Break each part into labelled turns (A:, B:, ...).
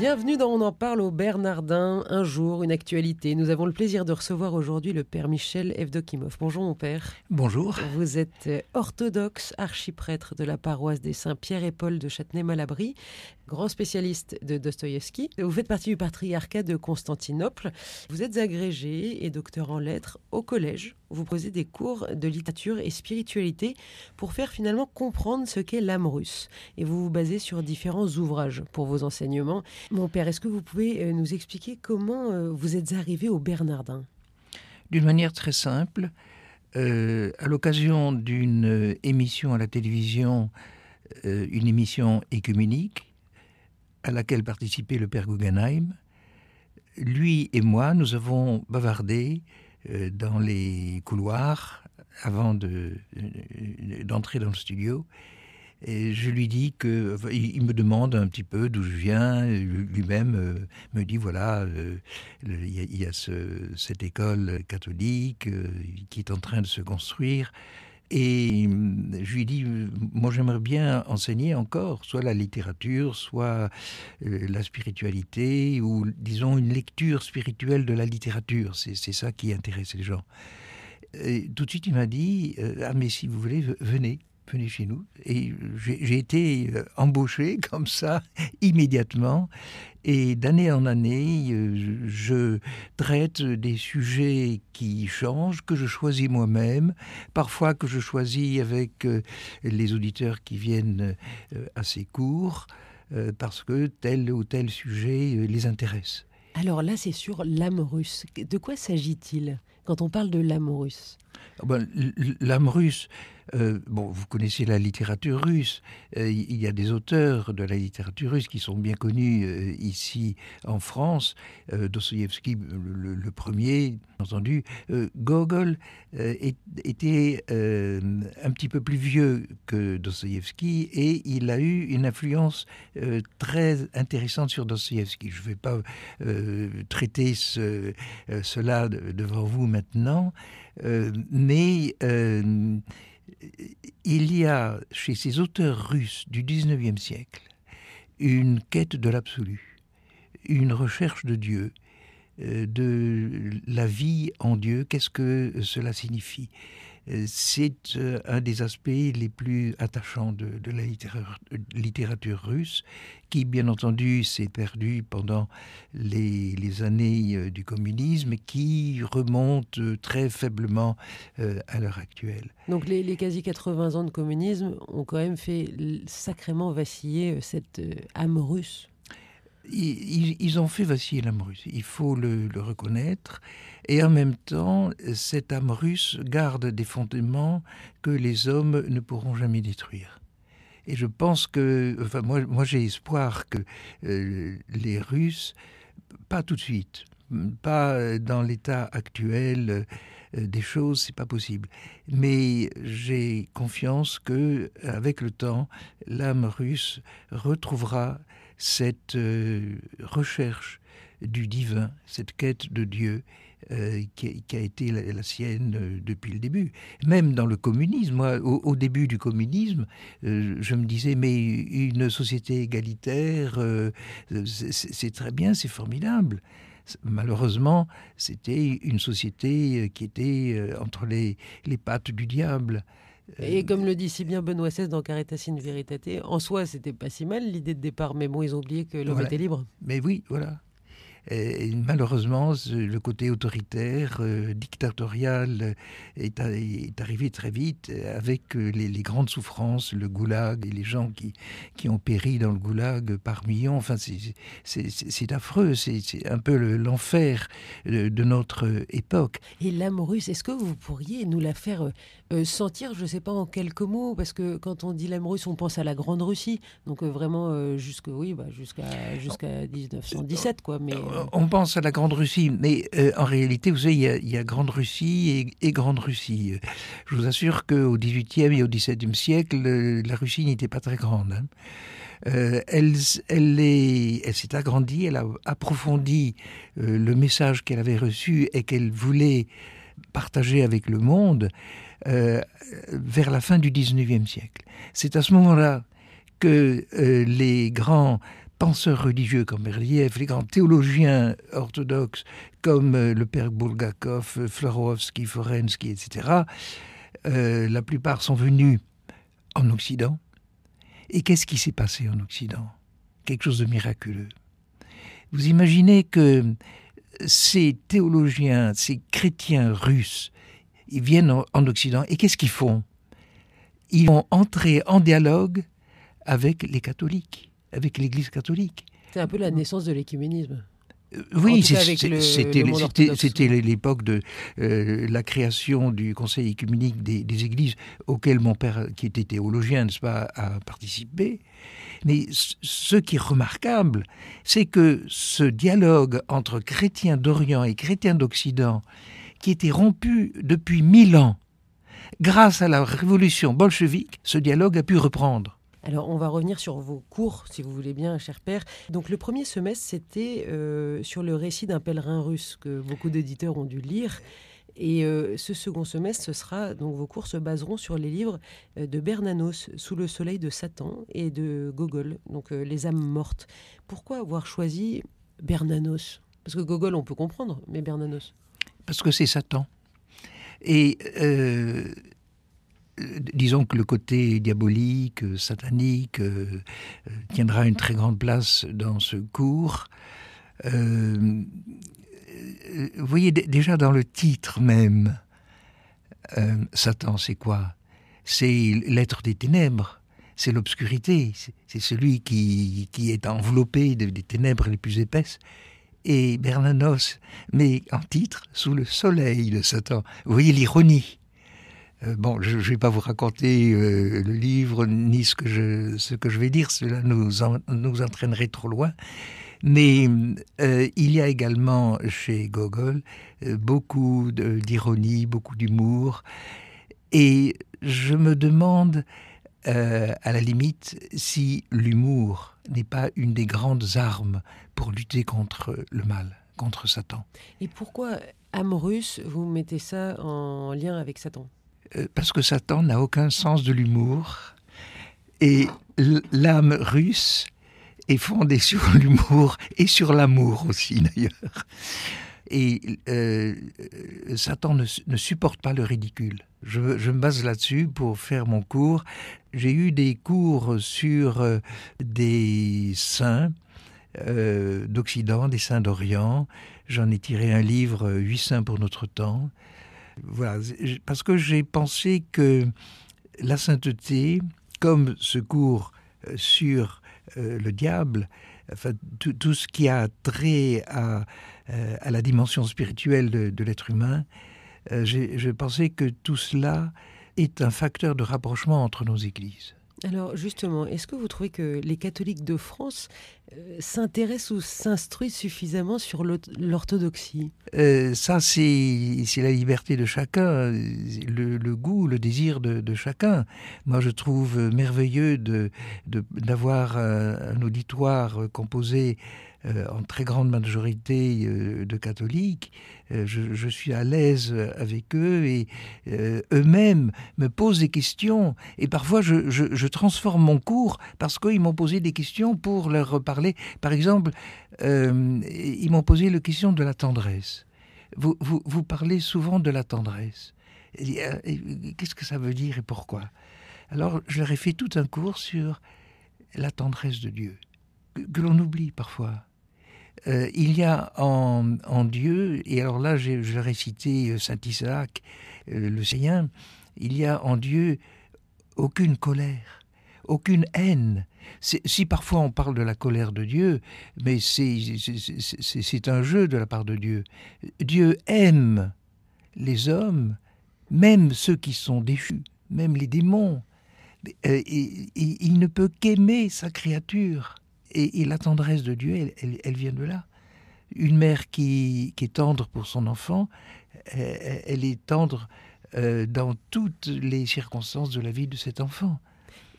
A: Bienvenue dans On en parle au Bernardin, un jour, une actualité. Nous avons le plaisir de recevoir aujourd'hui le père Michel Evdokimov. Bonjour mon père.
B: Bonjour.
A: Vous êtes orthodoxe, archiprêtre de la paroisse des Saints-Pierre et Paul de Châtenay-Malabry, grand spécialiste de Dostoïevski. Vous faites partie du patriarcat de Constantinople. Vous êtes agrégé et docteur en lettres au collège. Vous posez des cours de littérature et spiritualité pour faire finalement comprendre ce qu'est l'âme russe. Et vous vous basez sur différents ouvrages pour vos enseignements. Mon père, est-ce que vous pouvez euh, nous expliquer comment euh, vous êtes arrivé au Bernardin?
B: D'une manière très simple, euh, à l'occasion d'une émission à la télévision, une émission écuménique, à laquelle participait le père Guggenheim, lui et moi, nous avons bavardé dans les couloirs avant euh, d'entrer dans le studio. Et je lui dis que il me demande un petit peu d'où je viens. Lui-même euh, me dit voilà, euh, il y a, cette école catholique euh, qui est en train de se construire. Et hum, je lui dis, euh, moi j'aimerais bien enseigner encore, soit la littérature, soit euh, la spiritualité, ou disons une lecture spirituelle de la littérature. C'est ça qui intéresse les gens. Tout de suite, il m'a dit, euh, ah mais si vous voulez, ve- venez venez chez nous. Et j'ai été euh, embauché comme ça immédiatement. Et d'année en année, euh, je, traite des sujets qui changent, que je choisis moi-même, parfois que je choisis avec euh, les auditeurs qui viennent à ces cours, parce que tel ou tel sujet les intéresse.
A: Alors là, c'est sur l'âme russe. De quoi s'agit-il quand on parle de l'âme russe?
B: L'âme russe, euh, bon, vous connaissez la littérature russe. Euh, Il y a des auteurs de la littérature russe qui sont bien connus euh, ici en France. Dostoïevski, le, le- premier, entendu. Gogol était un petit peu plus vieux que Dostoïevski et il a eu une influence très intéressante sur Dostoïevski. Je ne vais pas traiter ce, cela de- devant vous maintenant, mais euh, il y a chez ces auteurs russes du XIXe siècle une quête de l'absolu, une recherche de Dieu, euh, de la vie en Dieu, qu'est-ce que cela signifie? C'est euh, un des aspects les plus attachants de, la littérature, russe, qui bien entendu s'est perdue pendant les, années euh, du communisme qui remonte euh, très faiblement euh, à l'heure actuelle.
A: Donc les, les quasi 80 ans de communisme ont quand même fait sacrément vaciller euh, cette euh, âme russe.
B: Ils, ont fait vaciller l'âme russe, il faut le, reconnaître, et en même temps, cette âme russe garde des fondements que les hommes ne pourront jamais détruire. Et je pense que, enfin, moi, moi j'ai espoir que euh, les Russes, pas tout de suite, pas dans l'état actuel euh, des choses, c'est pas possible. Mais j'ai confiance que, avec le temps, l'âme russe retrouvera cette euh, recherche du divin, cette quête de Dieu euh, qui, a été la, sienne euh, depuis le début. Même dans le communisme, moi, au, début du communisme, je me disais, mais une société égalitaire, c'est très bien, c'est formidable. Malheureusement, c'était une société qui était entre les, les pattes du diable.
A: Et comme le dit si bien Benoît XVI dans Caritas in Veritate, en soi, c'était pas si mal l'idée de départ, mais bon, ils ont oublié que l'homme
B: Voilà.
A: était libre.
B: Mais oui, voilà. Et malheureusement, le côté autoritaire, euh, dictatorial, euh, est, arrivé très vite euh, avec les, les grandes souffrances, le goulag et les gens qui, qui ont péri dans le goulag par millions. Enfin, c'est- affreux, c'est un peu le- l'enfer de, de notre époque.
A: Et l'âme russe, est-ce que vous pourriez nous la faire sentir, je ne sais pas en quelques mots, parce que quand on dit l'âme russe, on pense à la Grande Russie, donc vraiment jusque, oui, bah, jusqu'à jusqu'à 1917, quoi. Mais
B: On pense à la Grande Russie, mais euh, en réalité, vous savez, il y a, Grande Russie et, Grande Russie. Je vous assure qu'au XVIIIe et au XVIIe siècle, euh, la Russie n'était pas très grande. hein. Euh, elle s'est agrandie, elle a approfondi euh, le message qu'elle avait reçu et qu'elle voulait partager avec le monde euh, vers la fin du XIXe siècle. C'est à ce moment-là que les grands penseurs religieux comme Berliev, les grands théologiens orthodoxes comme le père Bulgakov, Florovsky, Forensky, etc., la plupart sont venus en Occident, et qu'est-ce qui s'est passé en Occident? Quelque chose de miraculeux. Vous imaginez que ces théologiens, ces chrétiens russes, ils viennent en Occident et qu'est-ce qu'ils font? Ils vont entrer en dialogue avec les catholiques, avec l'Église catholique.
A: C'est un peu la naissance de l'écuménisme.
B: Euh, oui, c'était l'époque de euh, la création du Conseil écuménique des, Églises, auquel mon père, qui était théologien, n'est-ce pas, a participé. Mais ce qui est remarquable, c'est que ce dialogue entre chrétiens d'Orient et chrétiens d'Occident, qui était rompu depuis mille ans, grâce à la révolution bolchevique, ce dialogue a pu reprendre.
A: Alors, on va revenir sur vos cours, si vous voulez bien, cher père. Donc, le premier semestre, c'était euh, sur le récit d'un pèlerin russe que beaucoup d'éditeurs ont dû lire. Et euh, ce second semestre, ce sera donc vos cours se baseront sur les livres euh, de Bernanos, Sous le soleil de Satan, et de Gogol, donc Les âmes mortes. Pourquoi avoir choisi Bernanos? Parce que Gogol, on peut comprendre, mais Bernanos?
B: Parce que c'est Satan. Et disons que le côté diabolique, satanique, euh, euh, tiendra une très grande place dans ce cours. Euh, vous voyez déjà dans le titre même, Satan, c'est quoi? C'est l'être des ténèbres, c'est l'obscurité, c'est celui qui, qui, est enveloppé des ténèbres les plus épaisses. Et Bernanos met en titre Sous le soleil de Satan. Vous voyez l'ironie. Euh, bon, je ne vais pas vous raconter euh, le livre ni ce que je, ce que je vais dire, cela nous, nous entraînerait trop loin. Mais euh, il y a également chez Gogol beaucoup d'ironie, beaucoup d'humour. Et je me demande, à la limite, si l'humour n'est pas une des grandes armes pour lutter contre le mal, contre Satan.
A: Et pourquoi, âme russe, vous mettez ça en lien avec Satan?
B: Parce que Satan n'a aucun sens de l'humour. Et l'âme russe est fondée sur l'humour et sur l'amour aussi d'ailleurs. Et euh, Satan ne, supporte pas le ridicule. Je, me base là-dessus pour faire mon cours. J'ai eu des cours sur euh, des saints d'Occident, des saints d'Orient. J'en ai tiré un livre, Huit saints pour notre temps. Voilà, parce que j'ai pensé que la sainteté, comme ce cours euh, sur euh, le diable, enfin, tout, ce qui a trait à, euh, à la dimension spirituelle de, l'être humain, j'ai pensé que tout cela est un facteur de rapprochement entre nos églises.
A: Alors justement, est-ce que vous trouvez que les catholiques de France s'intéressent ou s'instruisent suffisamment sur l'orthodoxie?
B: Euh, Ça, c'est la liberté de chacun, le, goût, le désir de, chacun. Moi, je trouve merveilleux d'avoir de, un auditoire composé euh, en très grande majorité euh, de catholiques. Je, suis à l'aise avec eux et eux-mêmes me posent des questions. Et parfois, je, transforme mon cours parce qu'ils m'ont posé des questions pour leur Par exemple, ils m'ont posé la question de la tendresse. Vous, vous, parlez souvent de la tendresse. Qu'est-ce que ça veut dire et pourquoi? Alors, je leur ai fait tout un cours sur la tendresse de Dieu, que l'on oublie parfois. Euh, il y a en, Dieu, et alors là je vais euh, Saint Isaac, euh, le Seigneur, il y a en Dieu aucune colère, aucune haine. Si parfois on parle de la colère de Dieu, mais c'est un jeu de la part de Dieu. Dieu aime les hommes, même ceux qui sont déchus, même les démons. il ne peut qu'aimer sa créature. Et, la tendresse de Dieu, elle, vient de là. Une mère qui, est tendre pour son enfant, elle, est tendre euh, dans toutes les circonstances de la vie de cet enfant.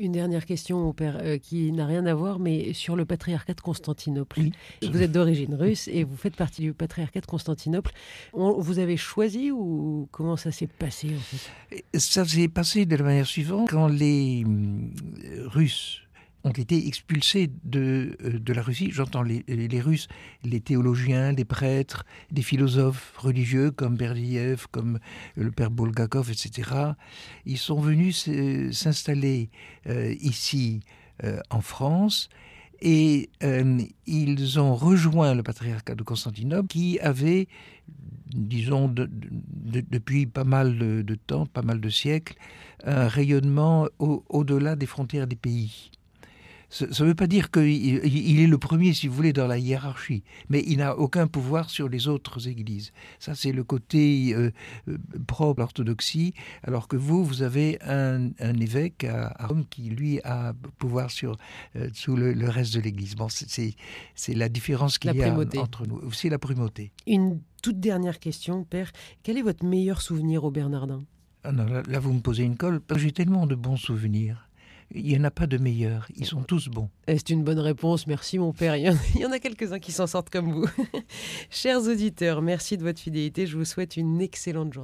A: Une dernière question, mon père, euh, qui n'a rien à voir, mais sur le patriarcat de Constantinople.
B: Oui.
A: Vous êtes d'origine russe et vous faites partie du patriarcat de Constantinople. On- vous avez choisi ou comment ça s'est passé en fait?
B: Ça s'est passé de la manière suivante. Quand les hum, Russes ont été expulsés de, euh, de la Russie, j'entends les, les Russes, les théologiens, les prêtres, des philosophes religieux comme Berdiev, comme le père Bulgakov, etc., ils sont venus s'installer euh, ici euh, en France et ils ont rejoint le patriarcat de Constantinople qui avait, disons, de- de- depuis pas mal de, temps, pas mal de siècles, un rayonnement au- au-delà des frontières des pays. Ça ne veut pas dire qu'il il est le premier, si vous voulez, dans la hiérarchie, mais il n'a aucun pouvoir sur les autres églises. Ça, c'est le côté euh, euh, propre à l'orthodoxie, alors que vous, vous avez un, un évêque à, à Rome qui, lui, a pouvoir sur euh, sous le, le reste de l'Église. Bon, c'est- la différence qu'il y a entre nous. C'est la primauté.
A: Une toute dernière question, père. Quel est votre meilleur souvenir au Bernardin?
B: Ah non, là, là, vous me posez une colle. J'ai tellement de bons souvenirs. Il n'y en a pas de meilleurs. Ils sont tous bons.
A: Eh, C'est une bonne réponse, merci mon père. Il y en, il y en a quelques-uns qui s'en sortent comme vous. Chers auditeurs, merci de votre fidélité. Je vous souhaite une excellente journée.